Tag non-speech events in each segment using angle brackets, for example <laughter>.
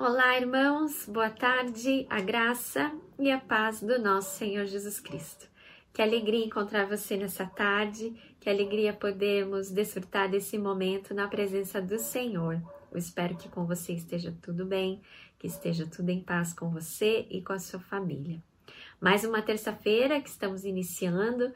Olá, irmãos, boa tarde, a graça e a paz do nosso Senhor Jesus Cristo. Que alegria encontrar você nessa tarde, que alegria podermos desfrutar desse momento na presença do Senhor. Eu espero que com você esteja tudo bem, que esteja tudo em paz com você e com a sua família. Mais uma terça-feira que estamos iniciando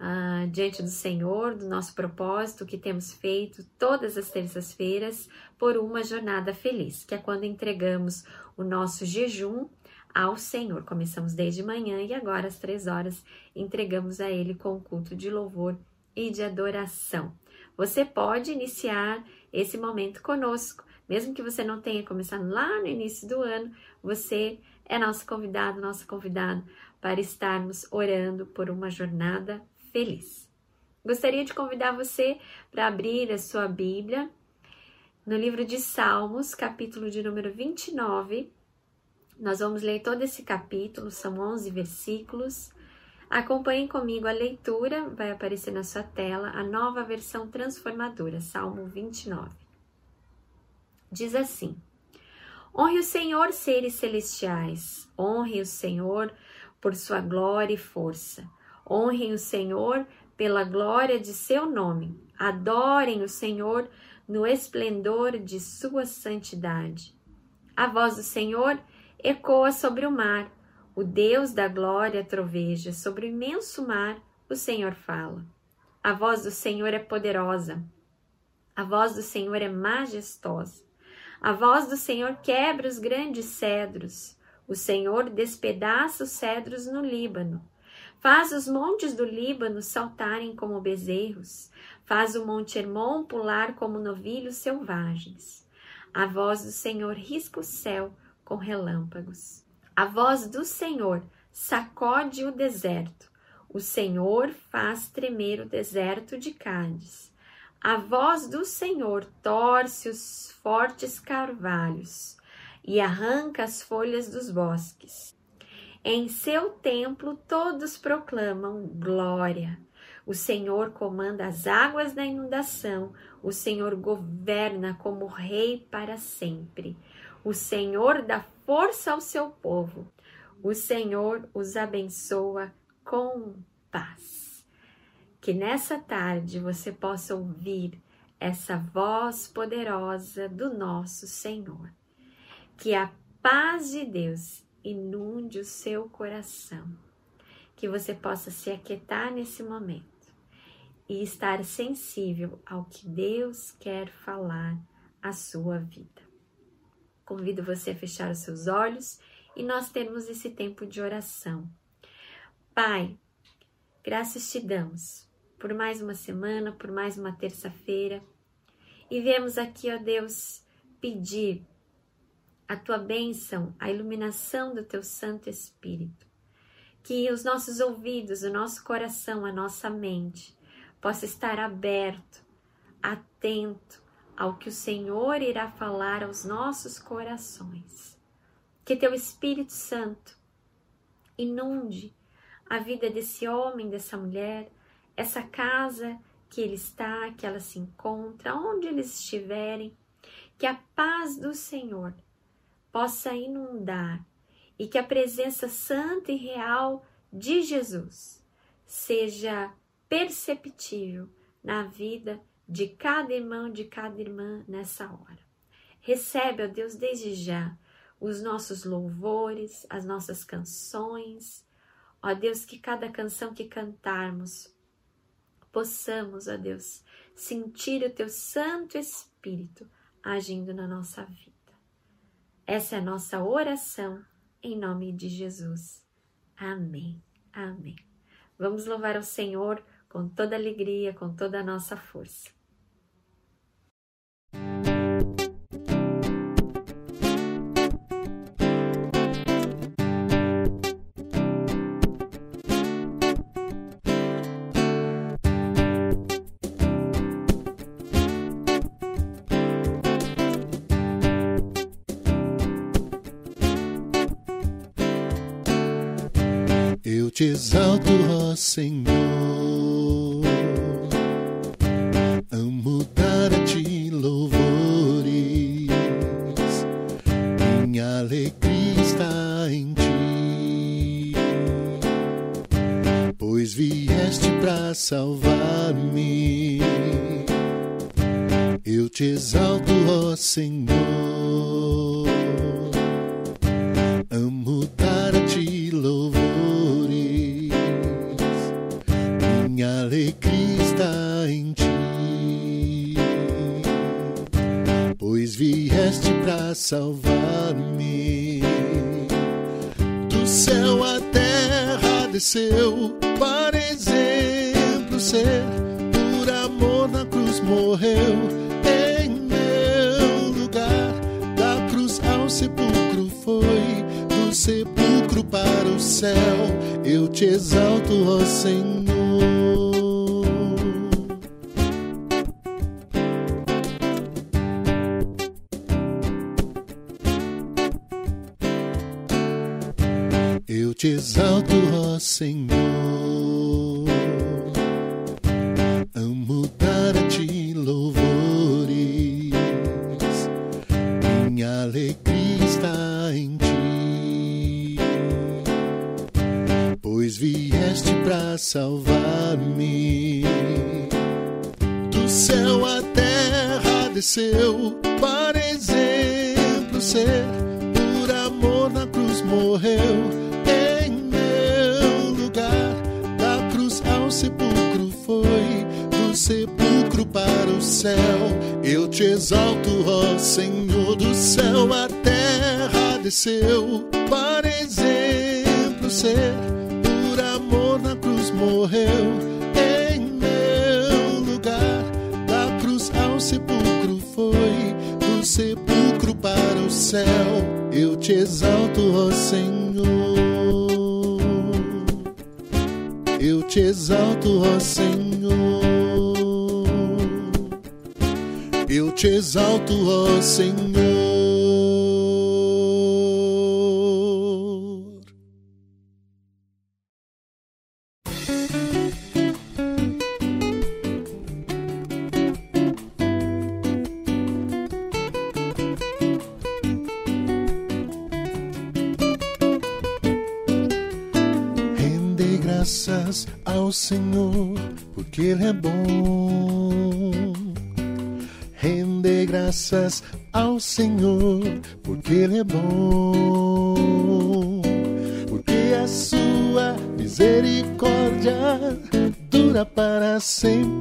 uh, diante do Senhor, do nosso propósito que temos feito todas as terças-feiras por uma jornada feliz, que é quando entregamos o nosso jejum ao Senhor. Começamos desde manhã e agora às três horas entregamos a Ele com o culto de louvor e de adoração. Você pode iniciar esse momento conosco, mesmo que você não tenha começado lá no início do ano, você é nosso convidado, nossa convidada para estarmos orando por uma jornada feliz. Gostaria de convidar você para abrir a sua Bíblia no livro de Salmos, capítulo de número 29. Nós vamos ler todo esse capítulo, são 11 versículos. Acompanhem comigo a leitura, vai aparecer na sua tela a nova versão transformadora, Salmo 29. Diz assim: Honre o Senhor, seres celestiais, honre o Senhor por sua glória e força Honrem o Senhor pela glória de seu nome. Adorem o Senhor no esplendor de sua santidade. A voz do Senhor ecoa sobre o mar. O Deus da glória troveja sobre o imenso mar. O Senhor fala. A voz do Senhor é poderosa. A voz do Senhor é majestosa. A voz do Senhor quebra os grandes cedros. O Senhor despedaça os cedros no Líbano. Faz os montes do Líbano saltarem como bezerros, faz o monte Hermon pular como novilhos selvagens. A voz do Senhor risca o céu com relâmpagos. A voz do Senhor sacode o deserto. O Senhor faz tremer o deserto de Cádiz. A voz do Senhor torce os fortes carvalhos e arranca as folhas dos bosques. Em seu templo todos proclamam glória. O Senhor comanda as águas da inundação, o Senhor governa como rei para sempre. O Senhor dá força ao seu povo. O Senhor os abençoa com paz. Que nessa tarde você possa ouvir essa voz poderosa do nosso Senhor. Que a paz de Deus inunde o seu coração, que você possa se aquietar nesse momento e estar sensível ao que Deus quer falar à sua vida. Convido você a fechar os seus olhos e nós termos esse tempo de oração. Pai, graças te damos por mais uma semana, por mais uma terça-feira e viemos aqui, ó Deus, pedir a tua bênção, a iluminação do teu Santo Espírito. Que os nossos ouvidos, o nosso coração, a nossa mente possa estar aberto, atento ao que o Senhor irá falar aos nossos corações. Que teu Espírito Santo inunde a vida desse homem, dessa mulher, essa casa que ele está, que ela se encontra, onde eles estiverem, que a paz do Senhor possa inundar e que a presença santa e real de Jesus seja perceptível na vida de cada irmão, de cada irmã nessa hora. Recebe, ó Deus, desde já os nossos louvores, as nossas canções. Ó Deus, que cada canção que cantarmos possamos, ó Deus, sentir o teu Santo Espírito agindo na nossa vida. Essa é a nossa oração em nome de Jesus. Amém. Amém. Vamos louvar ao Senhor com toda alegria, com toda a nossa força. Te exalto, ó Senhor. Te exalto, ó Senhor. Amo dar a ti louvores. Minha alegria está em ti. Pois vieste para salvar-me. Do céu a terra desceu para exemplo ser. Por amor na cruz morreu céu. Eu te exalto, ó Senhor do céu, a terra desceu para exemplo ser. Por amor na cruz morreu em meu lugar. Da cruz ao sepulcro foi, do sepulcro para o céu. Eu te exalto, ó Senhor. Eu te exalto, ó Senhor. Te exalto, ó Senhor. Rende graças ao Senhor, porque Ele é bom. Graças ao Senhor, porque Ele é bom. Porque a sua misericórdia dura para sempre.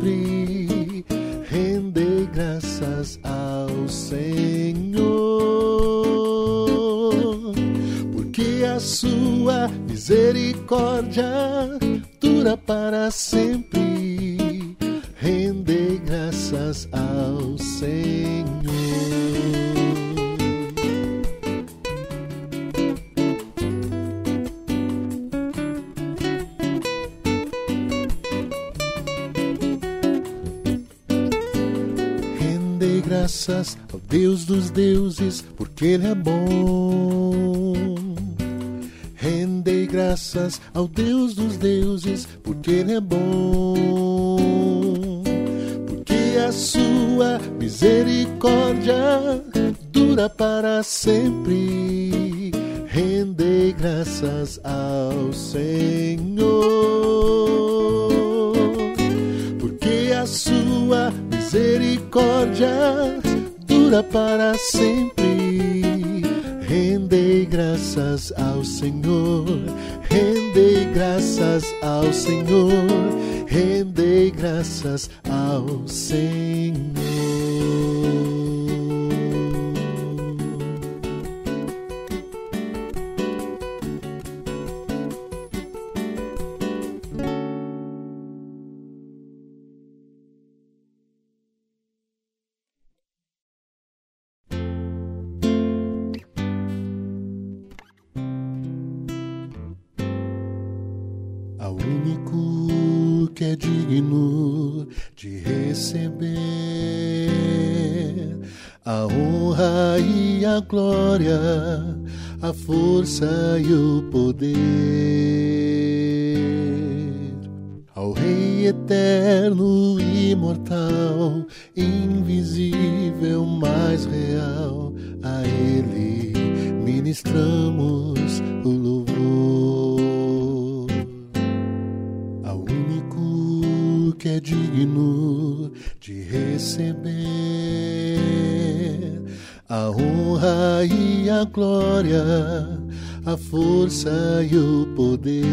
Porque Ele é bom. Rende graças ao Deus dos deuses, porque Ele é bom. Porque a sua misericórdia dura para sempre. Rende graças ao Senhor. Porque a sua misericórdia dura para sempre. Rendei graças ao Senhor, rendei graças ao Senhor, rendei graças ao Senhor. A honra e a glória, a força e o poder. Ao Rei eterno, imortal, invisível, mais real, a Ele ministramos o louvor ao único que é digno de receber a honra e a glória, a força e o poder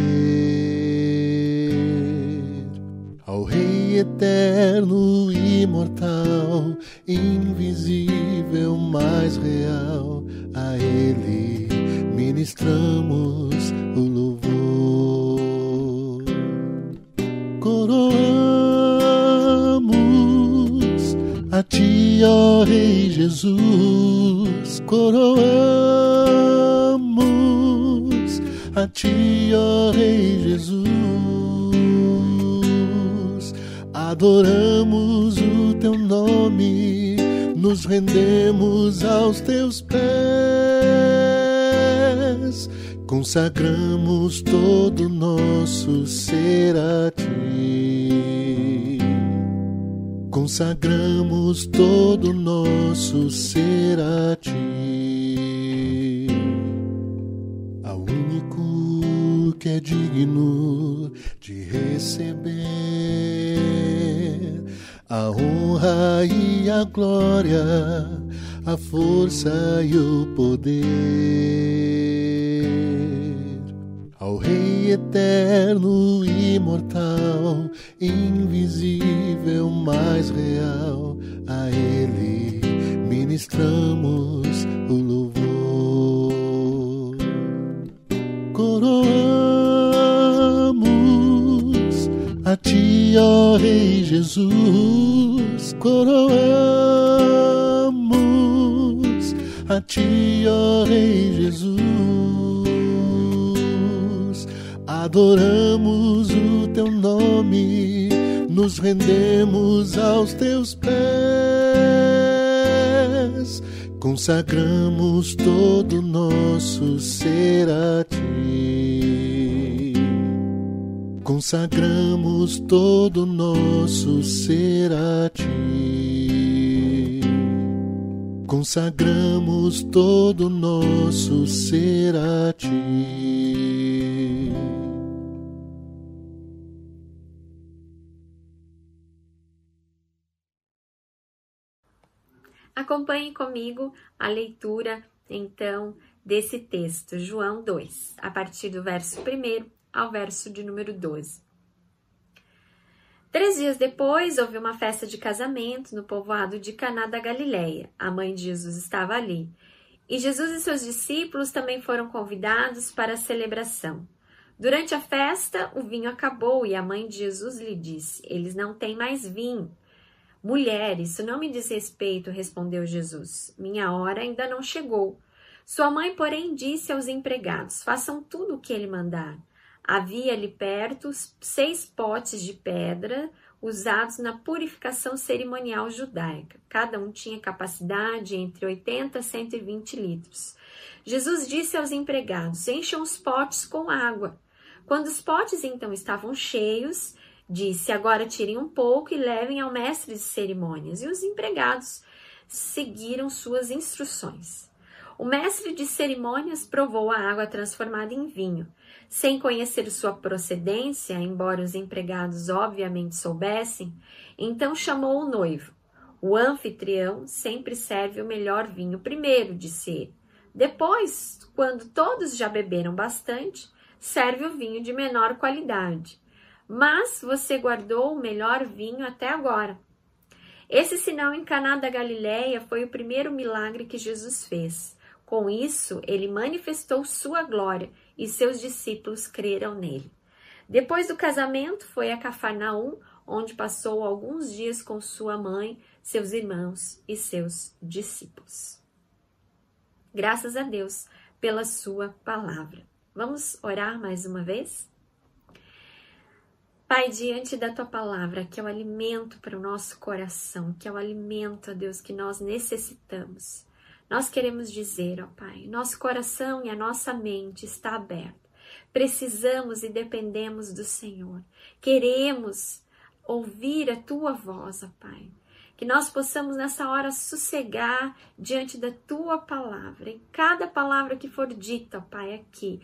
ao Rei eterno, imortal, invisível, mais real, a Ele ministramos o louvor. Coroamos a Ti, ó Rei Jesus, coroamos. A Ti, ó Rei Jesus adoramos o teu nome, nos rendemos aos teus pés, consagramos todo nosso ser a Consagramos todo nosso ser a ti, ao único que é digno de receber a honra e a glória, a força e o poder. Ao Rei eterno, imortal, invisível, mais real, a Ele ministramos o louvor. Coroamos a Ti, ó Rei Jesus, coroamos a Ti, ó Rei Jesus, adoramos o Teu nome, nos rendemos aos Teus pés, consagramos todo nosso ser a Ti consagramos todo nosso ser a ti. Consagramos todo nosso ser a ti. Acompanhe comigo a leitura, então, desse texto, João 2, a partir do verso 1 ao verso de número 12. Três dias depois, houve uma festa de casamento no povoado de Caná da Galileia. A mãe de Jesus estava ali. E Jesus e seus discípulos também foram convidados para a celebração. Durante a festa, o vinho acabou e a mãe de Jesus lhe disse: Eles não têm mais vinho. Mulher, isso não me diz respeito, respondeu Jesus. Minha hora ainda não chegou. Sua mãe, porém, disse aos empregados: Façam tudo o que ele mandar. Havia ali perto seis potes de pedra usados na purificação cerimonial judaica. Cada um tinha capacidade entre 80 a 120 litros. Jesus disse aos empregados: Encham os potes com água. Quando os potes então estavam cheios, disse: Agora tirem um pouco e levem ao mestre de cerimônias. E os empregados seguiram suas instruções. O mestre de cerimônias provou a água transformada em vinho. Sem conhecer sua procedência, embora os empregados obviamente soubessem, então chamou o noivo. O anfitrião sempre serve o melhor vinho primeiro, disse ele. Depois, quando todos já beberam bastante, serve o vinho de menor qualidade. Mas você guardou o melhor vinho até agora. Esse sinal em Caná da Galileia foi o primeiro milagre que Jesus fez. Com isso, ele manifestou sua glória e seus discípulos creram nele. Depois do casamento, foi a Cafarnaum, onde passou alguns dias com sua mãe, seus irmãos e seus discípulos. Graças a Deus pela sua palavra. Vamos orar mais uma vez? Pai, diante da tua palavra, que é o alimento para o nosso coração, que é o alimento, a Deus, que nós necessitamos. Nós queremos dizer, ó Pai, nosso coração e a nossa mente está aberto. Precisamos e dependemos do Senhor. Queremos ouvir a tua voz, ó Pai. que nós possamos nessa hora sossegar diante da tua palavra. Em cada palavra que for dita, Pai, aqui,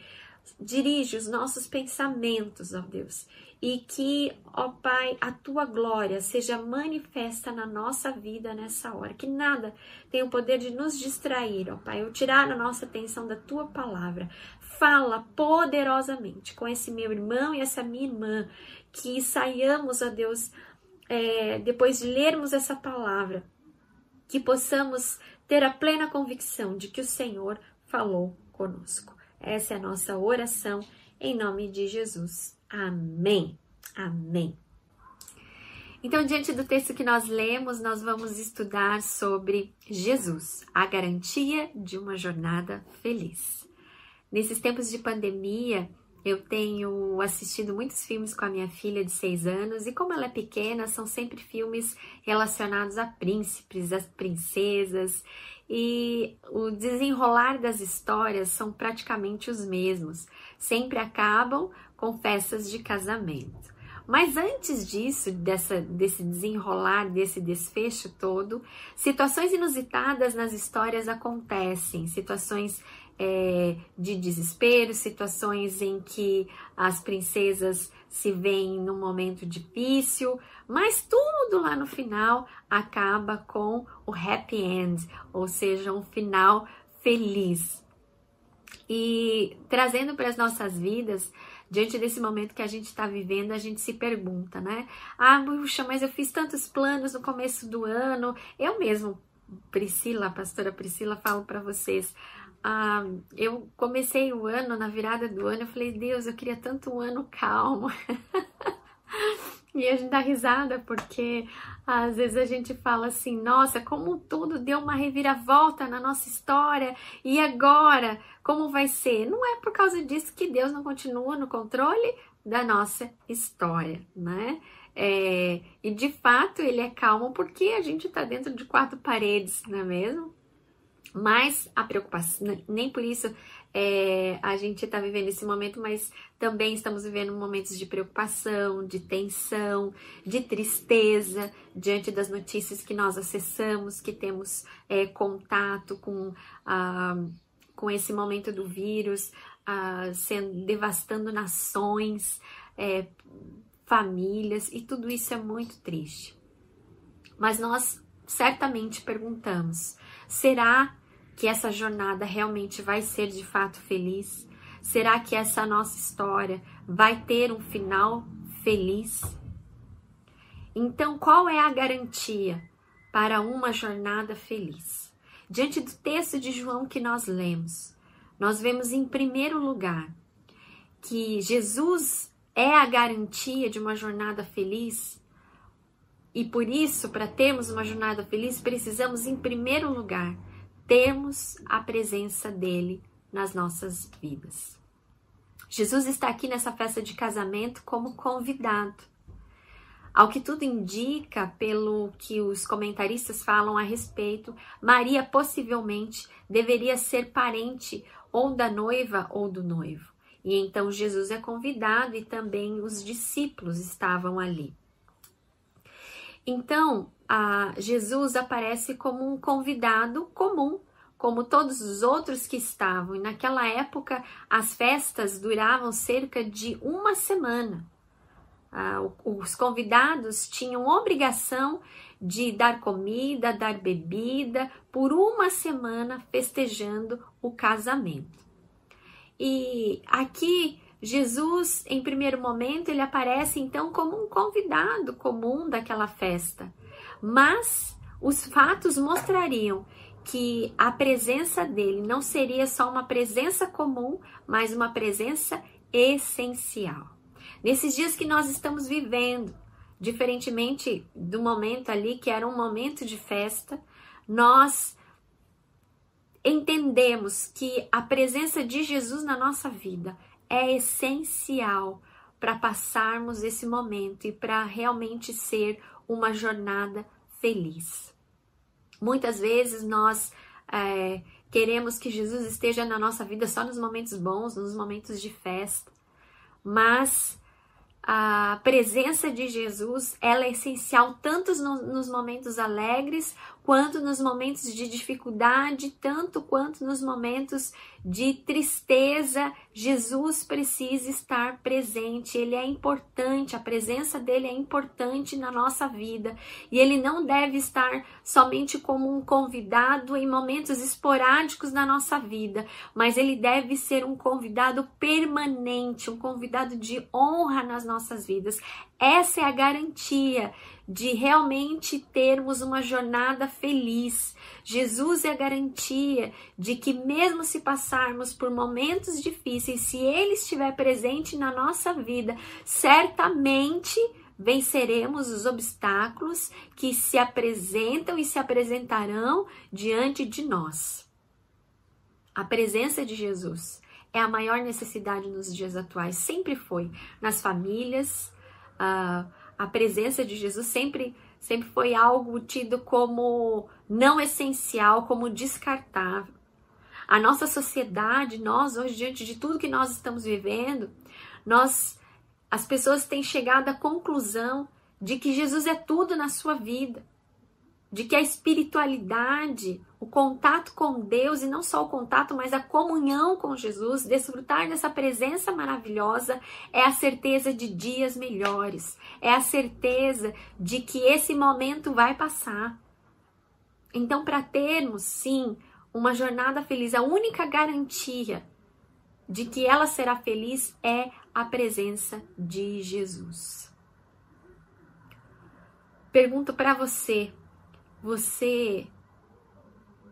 dirige os nossos pensamentos, ó Deus, e que, ó Pai, a tua glória seja manifesta na nossa vida nessa hora, que nada tenha o poder de nos distrair, ó Pai, ou tirar a nossa atenção da tua palavra. Fala poderosamente com esse meu irmão e essa minha irmã, que saiamos, ó Deus, é, depois de lermos essa palavra, que possamos ter a plena convicção de que o Senhor falou conosco. Essa é a nossa oração em nome de Jesus. Amém. Amém. Então, diante do texto que nós lemos, nós vamos estudar sobre Jesus, a garantia de uma jornada feliz. Nesses tempos de pandemia, eu tenho assistido muitos filmes com a minha filha de seis anos e, como ela é pequena, são sempre filmes relacionados a príncipes, a princesas e o desenrolar das histórias são praticamente os mesmos, sempre acabam com festas de casamento. Mas antes disso, dessa, desse desenrolar, desse desfecho todo, situações inusitadas nas histórias acontecem, situações é, de desespero, situações em que as princesas se veem num momento difícil, mas tudo lá no final acaba com o happy end, ou seja, um final feliz. E trazendo para as nossas vidas, diante desse momento que a gente está vivendo, a gente se pergunta, né? Ah, puxa, mas eu fiz tantos planos no começo do ano. Eu mesmo, Priscila, pastora Priscila, falo para vocês ah, eu comecei o ano, na virada do ano, eu falei, Deus, eu queria tanto um ano calmo. <laughs> e a gente dá risada porque às vezes a gente fala assim, nossa, como tudo deu uma reviravolta na nossa história e agora, como vai ser? Não é por causa disso que Deus não continua no controle da nossa história, né? É, e de fato ele é calmo porque a gente está dentro de quatro paredes, não é mesmo? Mas a preocupação, nem por isso é, a gente está vivendo esse momento, mas também estamos vivendo momentos de preocupação, de tensão, de tristeza diante das notícias que nós acessamos, que temos é, contato com, ah, com esse momento do vírus, ah, sendo, devastando nações, é, famílias, e tudo isso é muito triste. Mas nós certamente perguntamos: será que essa jornada realmente vai ser de fato feliz? Será que essa nossa história vai ter um final feliz? Então, qual é a garantia para uma jornada feliz? Diante do texto de João que nós lemos, nós vemos em primeiro lugar que Jesus é a garantia de uma jornada feliz. E por isso, para termos uma jornada feliz, precisamos, em primeiro lugar, temos a presença dele nas nossas vidas. Jesus está aqui nessa festa de casamento como convidado. Ao que tudo indica, pelo que os comentaristas falam a respeito, Maria possivelmente deveria ser parente ou da noiva ou do noivo. E então Jesus é convidado e também os discípulos estavam ali. Então, Jesus aparece como um convidado comum, como todos os outros que estavam. E naquela época, as festas duravam cerca de uma semana. Ah, os convidados tinham obrigação de dar comida, dar bebida por uma semana festejando o casamento. E aqui Jesus, em primeiro momento, ele aparece então como um convidado comum daquela festa. Mas os fatos mostrariam que a presença dele não seria só uma presença comum, mas uma presença essencial. Nesses dias que nós estamos vivendo, diferentemente do momento ali que era um momento de festa, nós entendemos que a presença de Jesus na nossa vida é essencial para passarmos esse momento e para realmente ser uma jornada feliz. Muitas vezes nós é, queremos que Jesus esteja na nossa vida só nos momentos bons, nos momentos de festa, mas a presença de Jesus ela é essencial tanto no, nos momentos alegres quanto nos momentos de dificuldade, tanto quanto nos momentos de tristeza. Jesus precisa estar presente, ele é importante, a presença dele é importante na nossa vida e ele não deve estar somente como um convidado em momentos esporádicos da nossa vida, mas ele deve ser um convidado permanente, um convidado de honra nas nossas vidas. Essa é a garantia de realmente termos uma jornada feliz. Jesus é a garantia de que, mesmo se passarmos por momentos difíceis, se Ele estiver presente na nossa vida, certamente venceremos os obstáculos que se apresentam e se apresentarão diante de nós. A presença de Jesus é a maior necessidade nos dias atuais, sempre foi, nas famílias. Uh, a presença de Jesus sempre, sempre foi algo tido como não essencial, como descartável. A nossa sociedade, nós hoje diante de tudo que nós estamos vivendo, nós as pessoas têm chegado à conclusão de que Jesus é tudo na sua vida de que a espiritualidade, o contato com Deus, e não só o contato, mas a comunhão com Jesus, desfrutar dessa presença maravilhosa, é a certeza de dias melhores, é a certeza de que esse momento vai passar. Então, para termos, sim, uma jornada feliz, a única garantia de que ela será feliz é a presença de Jesus. Pergunto para você, você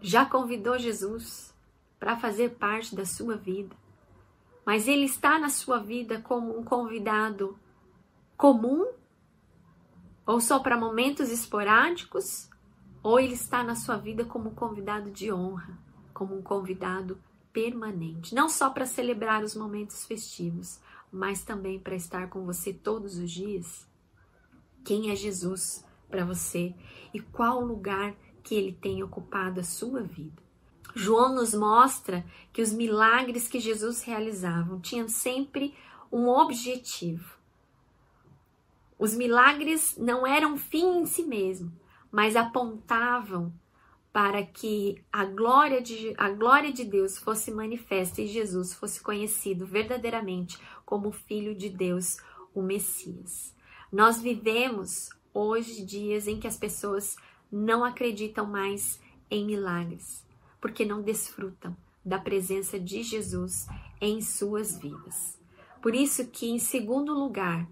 já convidou Jesus para fazer parte da sua vida, mas ele está na sua vida como um convidado comum ou só para momentos esporádicos, ou ele está na sua vida como um convidado de honra, como um convidado permanente, não só para celebrar os momentos festivos, mas também para estar com você todos os dias. Quem é Jesus? Para você e qual lugar que ele tem ocupado a sua vida. João nos mostra que os milagres que Jesus realizava tinham sempre um objetivo. Os milagres não eram fim em si mesmo, mas apontavam para que a glória de, a glória de Deus fosse manifesta e Jesus fosse conhecido verdadeiramente como Filho de Deus, o Messias. Nós vivemos hoje dias em que as pessoas não acreditam mais em milagres, porque não desfrutam da presença de Jesus em suas vidas. Por isso que em segundo lugar,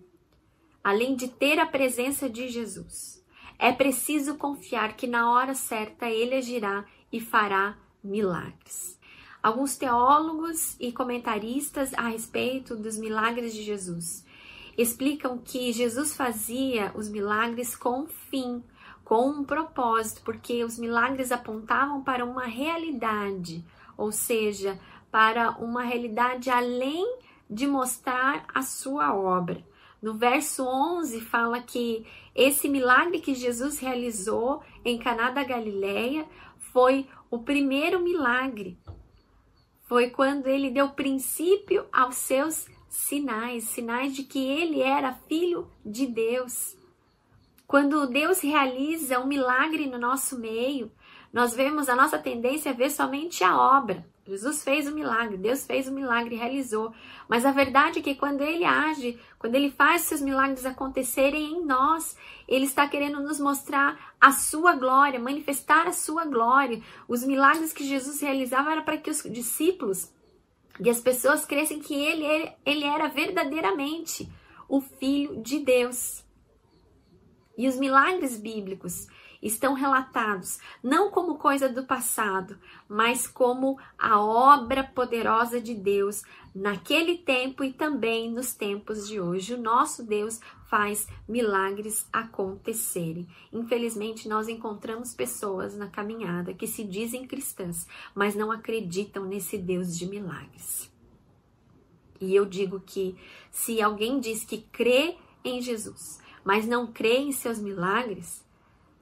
além de ter a presença de Jesus, é preciso confiar que na hora certa ele agirá e fará milagres. Alguns teólogos e comentaristas a respeito dos milagres de Jesus explicam que Jesus fazia os milagres com fim, com um propósito, porque os milagres apontavam para uma realidade, ou seja, para uma realidade além de mostrar a sua obra. No verso 11 fala que esse milagre que Jesus realizou em Caná da Galileia foi o primeiro milagre. Foi quando ele deu princípio aos seus sinais, sinais de que ele era filho de Deus. Quando Deus realiza um milagre no nosso meio, nós vemos a nossa tendência a ver somente a obra. Jesus fez o milagre, Deus fez o milagre, realizou. Mas a verdade é que quando Ele age, quando Ele faz seus milagres acontecerem em nós, Ele está querendo nos mostrar a sua glória, manifestar a sua glória. Os milagres que Jesus realizava era para que os discípulos e as pessoas crescem que ele, ele, era verdadeiramente o Filho de Deus. E os milagres bíblicos estão relatados não como coisa do passado, mas como a obra poderosa de Deus naquele tempo e também nos tempos de hoje. O nosso Deus faz milagres acontecerem. Infelizmente, nós encontramos pessoas na caminhada que se dizem cristãs, mas não acreditam nesse Deus de milagres. E eu digo que se alguém diz que crê em Jesus, mas não crê em seus milagres,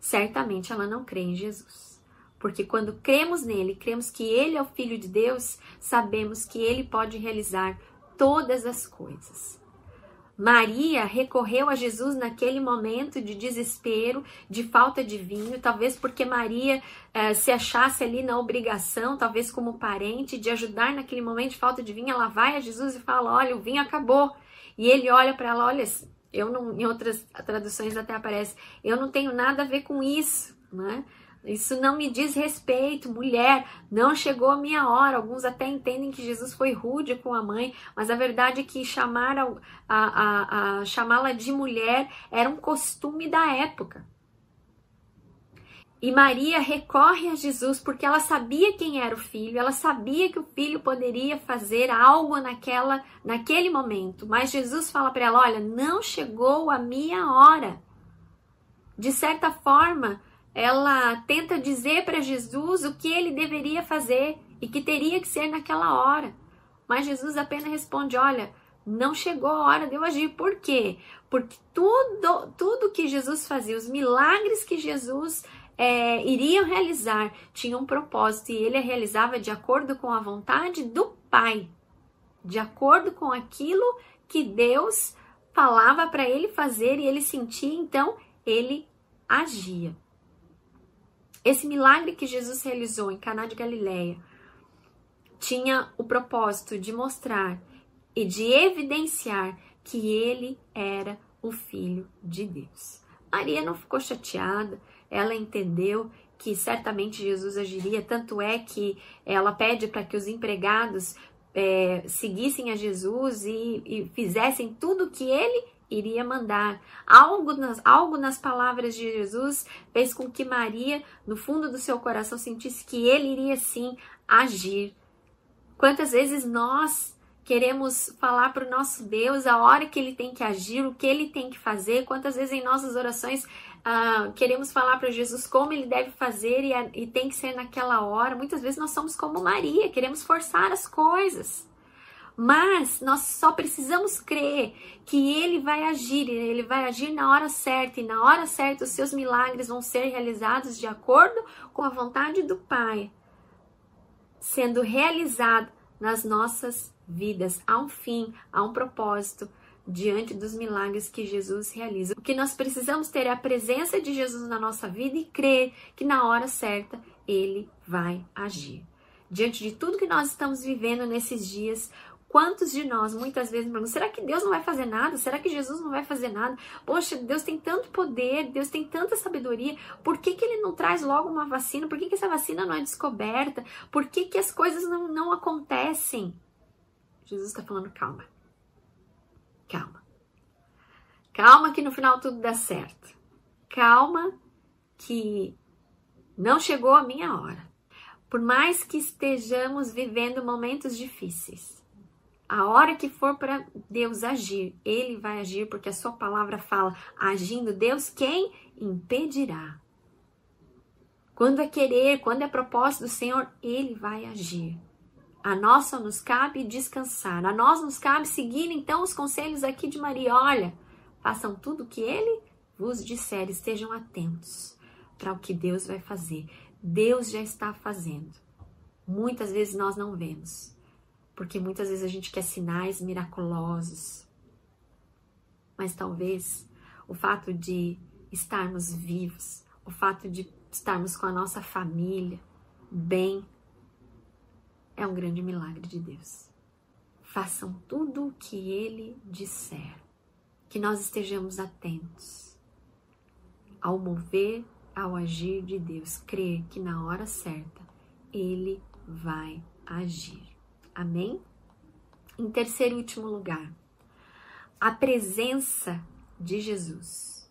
certamente ela não crê em Jesus. Porque quando cremos nele, cremos que ele é o Filho de Deus, sabemos que ele pode realizar todas as coisas. Maria recorreu a Jesus naquele momento de desespero, de falta de vinho, talvez porque Maria eh, se achasse ali na obrigação, talvez como parente, de ajudar naquele momento de falta de vinho. Ela vai a Jesus e fala: Olha, o vinho acabou. E ele olha para ela: Olha, eu não, em outras traduções até aparece, eu não tenho nada a ver com isso, né? Isso não me diz respeito, mulher, não chegou a minha hora. Alguns até entendem que Jesus foi rude com a mãe, mas a verdade é que chamar a, a, a chamá-la de mulher era um costume da época. E Maria recorre a Jesus porque ela sabia quem era o filho, ela sabia que o filho poderia fazer algo naquela, naquele momento. Mas Jesus fala para ela: Olha, não chegou a minha hora. De certa forma, ela tenta dizer para Jesus o que ele deveria fazer e que teria que ser naquela hora. Mas Jesus apenas responde: Olha, não chegou a hora de eu agir. Por quê? Porque tudo, tudo que Jesus fazia, os milagres que Jesus é, iriam realizar tinham um propósito e ele realizava de acordo com a vontade do Pai, de acordo com aquilo que Deus falava para ele fazer e ele sentia, então ele agia. Esse milagre que Jesus realizou em Caná de Galileia tinha o propósito de mostrar e de evidenciar que ele era o filho de Deus. Maria não ficou chateada, ela entendeu que certamente Jesus agiria, tanto é que ela pede para que os empregados é, seguissem a Jesus e, e fizessem tudo o que ele iria mandar. Algo nas, algo nas palavras de Jesus fez com que Maria, no fundo do seu coração, sentisse que ele iria sim agir. Quantas vezes nós queremos falar para o nosso Deus a hora que ele tem que agir, o que ele tem que fazer, quantas vezes em nossas orações queremos falar para Jesus como ele deve fazer e, e tem que ser naquela hora. Muitas vezes nós somos como Maria, queremos forçar as coisas. Mas nós só precisamos crer que ele vai agir, ele vai agir na hora certa, e na hora certa os seus milagres vão ser realizados de acordo com a vontade do Pai, sendo realizado nas nossas vidas. Há um fim, há um propósito diante dos milagres que Jesus realiza. O que nós precisamos ter é a presença de Jesus na nossa vida e crer que na hora certa ele vai agir. Diante de tudo que nós estamos vivendo nesses dias, Quantos de nós muitas vezes perguntam: será que Deus não vai fazer nada? Será que Jesus não vai fazer nada? Poxa, Deus tem tanto poder, Deus tem tanta sabedoria, por que, que Ele não traz logo uma vacina? Por que, que essa vacina não é descoberta? Por que, que as coisas não, não acontecem? Jesus está falando: calma, calma, calma, que no final tudo dá certo. Calma, que não chegou a minha hora. Por mais que estejamos vivendo momentos difíceis, a hora que for para Deus agir, ele vai agir porque a sua palavra fala: agindo Deus, quem impedirá? Quando é querer, quando é propósito do Senhor, ele vai agir. A nós só nos cabe descansar. A nós nos cabe seguir então os conselhos aqui de Maria. Olha, façam tudo o que ele vos disser, estejam atentos para o que Deus vai fazer. Deus já está fazendo. Muitas vezes nós não vemos, porque muitas vezes a gente quer sinais miraculosos. Mas talvez o fato de estarmos vivos, o fato de estarmos com a nossa família bem, é um grande milagre de Deus. Façam tudo o que Ele disser, que nós estejamos atentos ao mover, ao agir de Deus, crer que na hora certa Ele vai agir. Amém? Em terceiro e último lugar, a presença de Jesus.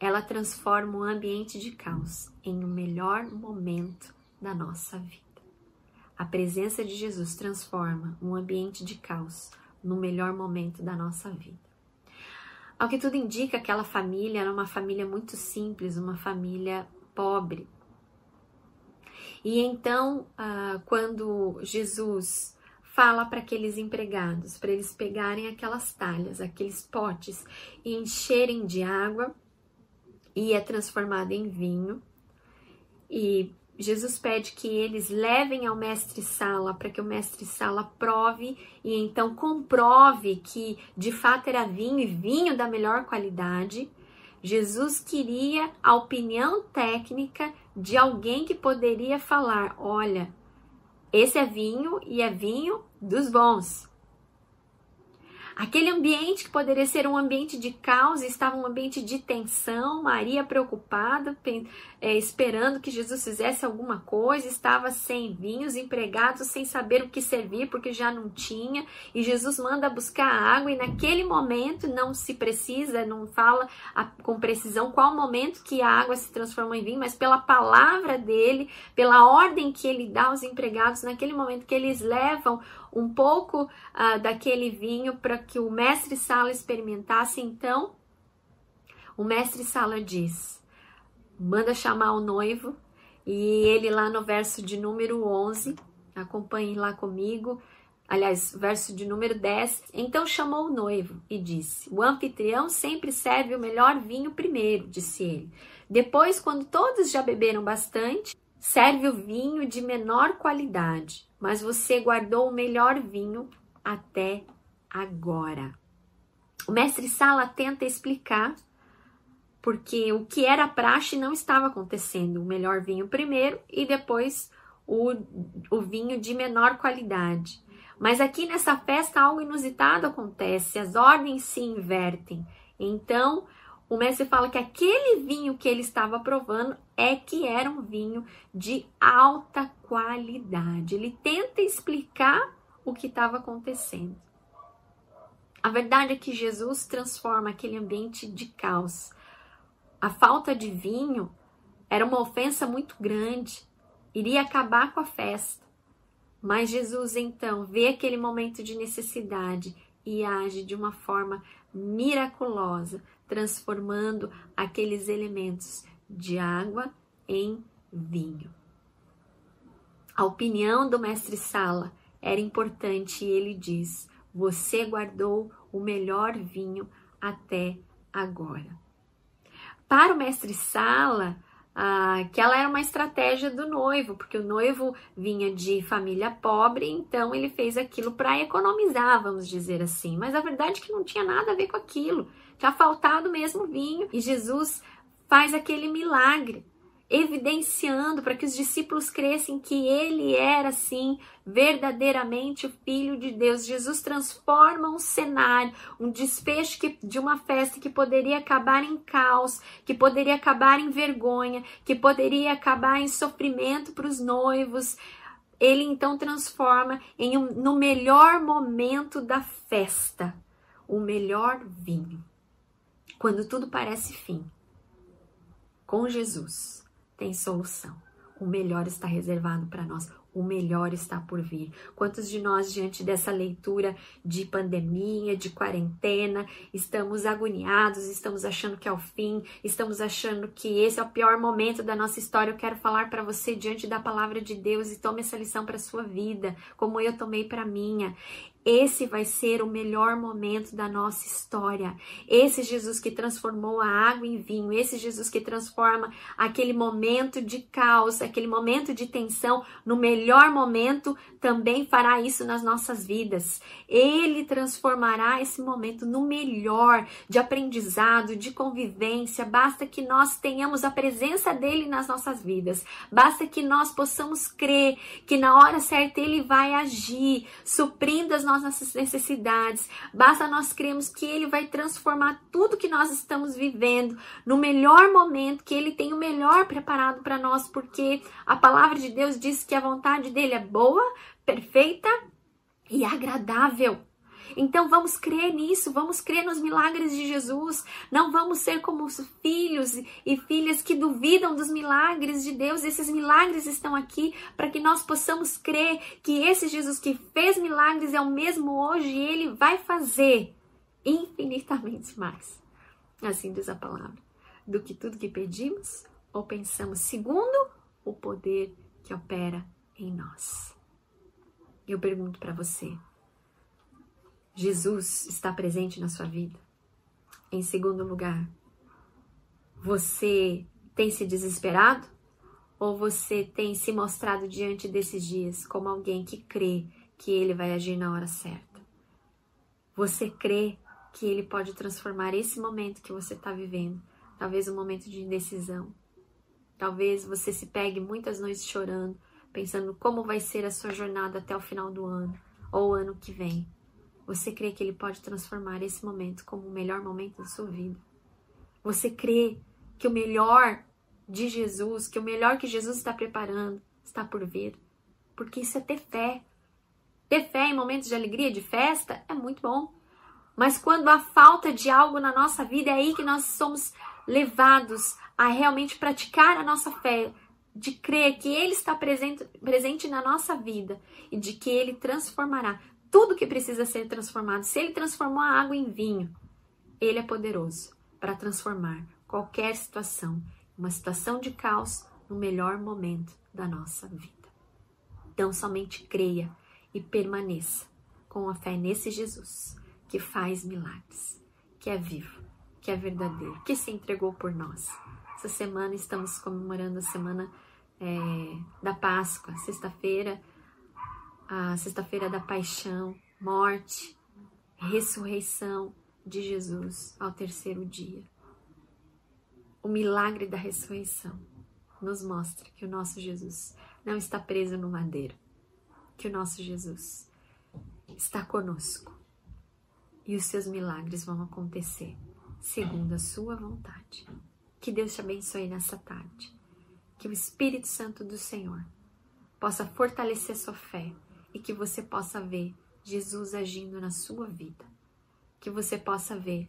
Ela transforma um ambiente de caos em um melhor momento da nossa vida. A presença de Jesus transforma um ambiente de caos no melhor momento da nossa vida. Ao que tudo indica, aquela família era uma família muito simples, uma família pobre. E então, ah, quando Jesus fala para aqueles empregados, para eles pegarem aquelas talhas, aqueles potes e encherem de água, e é transformada em vinho. E Jesus pede que eles levem ao mestre Sala para que o mestre Sala prove e então comprove que de fato era vinho e vinho da melhor qualidade. Jesus queria a opinião técnica de alguém que poderia falar: olha, esse é vinho e é vinho dos bons. Aquele ambiente que poderia ser um ambiente de caos estava um ambiente de tensão. Maria preocupada, é, esperando que Jesus fizesse alguma coisa, estava sem vinhos, empregados sem saber o que servir porque já não tinha. E Jesus manda buscar água e naquele momento não se precisa, não fala a, com precisão qual momento que a água se transformou em vinho, mas pela palavra dele, pela ordem que ele dá aos empregados naquele momento que eles levam um pouco uh, daquele vinho para que o mestre Sala experimentasse. Então, o mestre Sala diz: manda chamar o noivo, e ele lá no verso de número 11, acompanhe lá comigo, aliás, verso de número 10. Então chamou o noivo e disse: O anfitrião sempre serve o melhor vinho primeiro, disse ele. Depois, quando todos já beberam bastante, serve o vinho de menor qualidade mas você guardou o melhor vinho até agora. O mestre Sala tenta explicar porque o que era praxe não estava acontecendo. O melhor vinho primeiro e depois o, o vinho de menor qualidade. Mas aqui nessa festa algo inusitado acontece, as ordens se invertem. Então, o mestre fala que aquele vinho que ele estava provando é que era um vinho de alta qualidade. Ele tenta explicar o que estava acontecendo. A verdade é que Jesus transforma aquele ambiente de caos. A falta de vinho era uma ofensa muito grande, iria acabar com a festa. Mas Jesus então vê aquele momento de necessidade e age de uma forma miraculosa, transformando aqueles elementos de água em vinho. A opinião do mestre Sala era importante e ele diz: Você guardou o melhor vinho até agora. Para o mestre Sala, ah, aquela era uma estratégia do noivo, porque o noivo vinha de família pobre, então ele fez aquilo para economizar, vamos dizer assim. Mas a verdade é que não tinha nada a ver com aquilo. Tinha faltado mesmo vinho e Jesus faz aquele milagre, evidenciando para que os discípulos crescem que ele era sim verdadeiramente o filho de Deus. Jesus transforma um cenário, um desfecho que, de uma festa que poderia acabar em caos, que poderia acabar em vergonha, que poderia acabar em sofrimento para os noivos. Ele então transforma em um, no melhor momento da festa, o melhor vinho quando tudo parece fim. Com Jesus tem solução. O melhor está reservado para nós o melhor está por vir. Quantos de nós, diante dessa leitura de pandemia, de quarentena, estamos agoniados, estamos achando que é o fim, estamos achando que esse é o pior momento da nossa história? Eu quero falar para você diante da palavra de Deus e tome essa lição para sua vida, como eu tomei para minha. Esse vai ser o melhor momento da nossa história. Esse Jesus que transformou a água em vinho, esse Jesus que transforma aquele momento de caos, aquele momento de tensão, no melhor momento, também fará isso nas nossas vidas. Ele transformará esse momento no melhor de aprendizado, de convivência. Basta que nós tenhamos a presença dele nas nossas vidas. Basta que nós possamos crer que na hora certa ele vai agir, suprindo as nossas necessidades. Basta nós cremos que Ele vai transformar tudo que nós estamos vivendo no melhor momento, que Ele tem o melhor preparado para nós, porque a palavra de Deus diz que a vontade dele é boa, perfeita e agradável. Então vamos crer nisso, vamos crer nos milagres de Jesus. Não vamos ser como os filhos e filhas que duvidam dos milagres de Deus. Esses milagres estão aqui para que nós possamos crer que esse Jesus que fez milagres é o mesmo hoje e ele vai fazer infinitamente mais. Assim diz a palavra. Do que tudo que pedimos ou pensamos, segundo o poder que opera em nós. Eu pergunto para você: Jesus está presente na sua vida? Em segundo lugar, você tem se desesperado? Ou você tem se mostrado diante desses dias como alguém que crê que ele vai agir na hora certa? Você crê que ele pode transformar esse momento que você está vivendo, talvez um momento de indecisão. Talvez você se pegue muitas noites chorando, pensando como vai ser a sua jornada até o final do ano ou o ano que vem. Você crê que ele pode transformar esse momento como o melhor momento da sua vida? Você crê que o melhor de Jesus, que o melhor que Jesus está preparando está por vir. Porque isso é ter fé. Ter fé em momentos de alegria, de festa, é muito bom. Mas quando há falta de algo na nossa vida, é aí que nós somos levados a realmente praticar a nossa fé, de crer que Ele está presente, presente na nossa vida e de que Ele transformará tudo que precisa ser transformado. Se Ele transformou a água em vinho, Ele é poderoso para transformar qualquer situação uma situação de caos no melhor momento da nossa vida. Então, somente creia e permaneça com a fé nesse Jesus que faz milagres, que é vivo, que é verdadeiro, que se entregou por nós. Essa semana estamos comemorando a semana é, da Páscoa, sexta-feira, a sexta-feira da paixão, morte, ressurreição de Jesus ao terceiro dia o milagre da ressurreição nos mostra que o nosso Jesus não está preso no madeiro, que o nosso Jesus está conosco e os seus milagres vão acontecer segundo a sua vontade. Que Deus te abençoe nessa tarde. Que o Espírito Santo do Senhor possa fortalecer sua fé e que você possa ver Jesus agindo na sua vida. Que você possa ver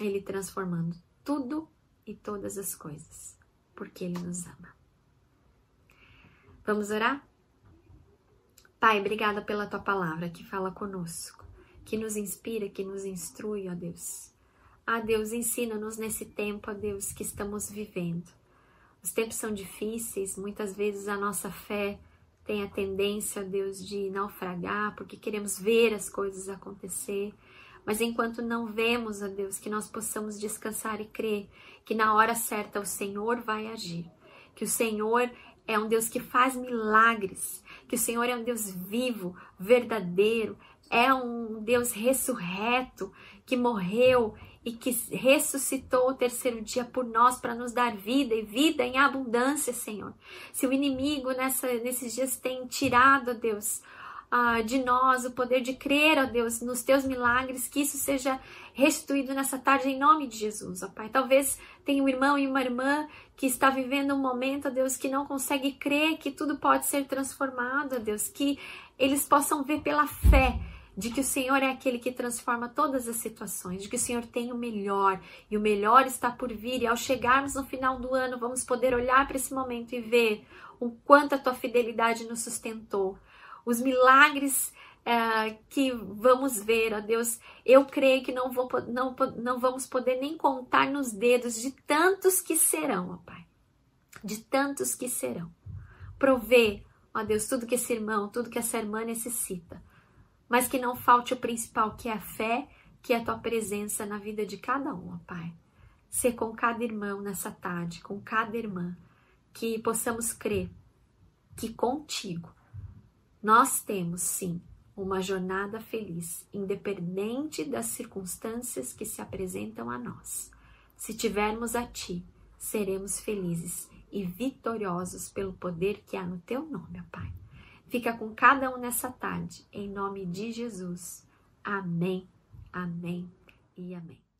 Ele transformando tudo e todas as coisas, porque Ele nos ama. Vamos orar? Pai, obrigada pela tua palavra que fala conosco, que nos inspira, que nos instrui, ó Deus. Ah, Deus, ensina-nos nesse tempo, ó Deus, que estamos vivendo. Os tempos são difíceis, muitas vezes a nossa fé tem a tendência, Deus, de naufragar, porque queremos ver as coisas acontecer. Mas enquanto não vemos, ó Deus, que nós possamos descansar e crer que na hora certa o Senhor vai agir, que o Senhor é um Deus que faz milagres, que o Senhor é um Deus vivo, verdadeiro, é um Deus ressurreto que morreu e que ressuscitou o terceiro dia por nós para nos dar vida e vida em abundância, Senhor. Se o inimigo nessa, nesses dias tem tirado, Deus, ah, de nós o poder de crer, ó Deus, nos teus milagres, que isso seja restituído nessa tarde em nome de Jesus, ó Pai. Talvez tenha um irmão e uma irmã que está vivendo um momento, ó Deus, que não consegue crer que tudo pode ser transformado, ó Deus, que eles possam ver pela fé de que o Senhor é aquele que transforma todas as situações, de que o Senhor tem o melhor e o melhor está por vir. E ao chegarmos no final do ano, vamos poder olhar para esse momento e ver o quanto a tua fidelidade nos sustentou, os milagres é, que vamos ver, ó Deus. Eu creio que não, vou, não, não vamos poder nem contar nos dedos de tantos que serão, ó Pai. De tantos que serão. Prover, ó Deus, tudo que esse irmão, tudo que essa irmã necessita. Mas que não falte o principal, que é a fé, que é a tua presença na vida de cada um, ó Pai. Ser com cada irmão nessa tarde, com cada irmã, que possamos crer que contigo nós temos sim uma jornada feliz, independente das circunstâncias que se apresentam a nós. Se tivermos a Ti, seremos felizes e vitoriosos pelo poder que há no Teu nome, Pai. Fica com cada um nessa tarde, em nome de Jesus. Amém, amém e amém.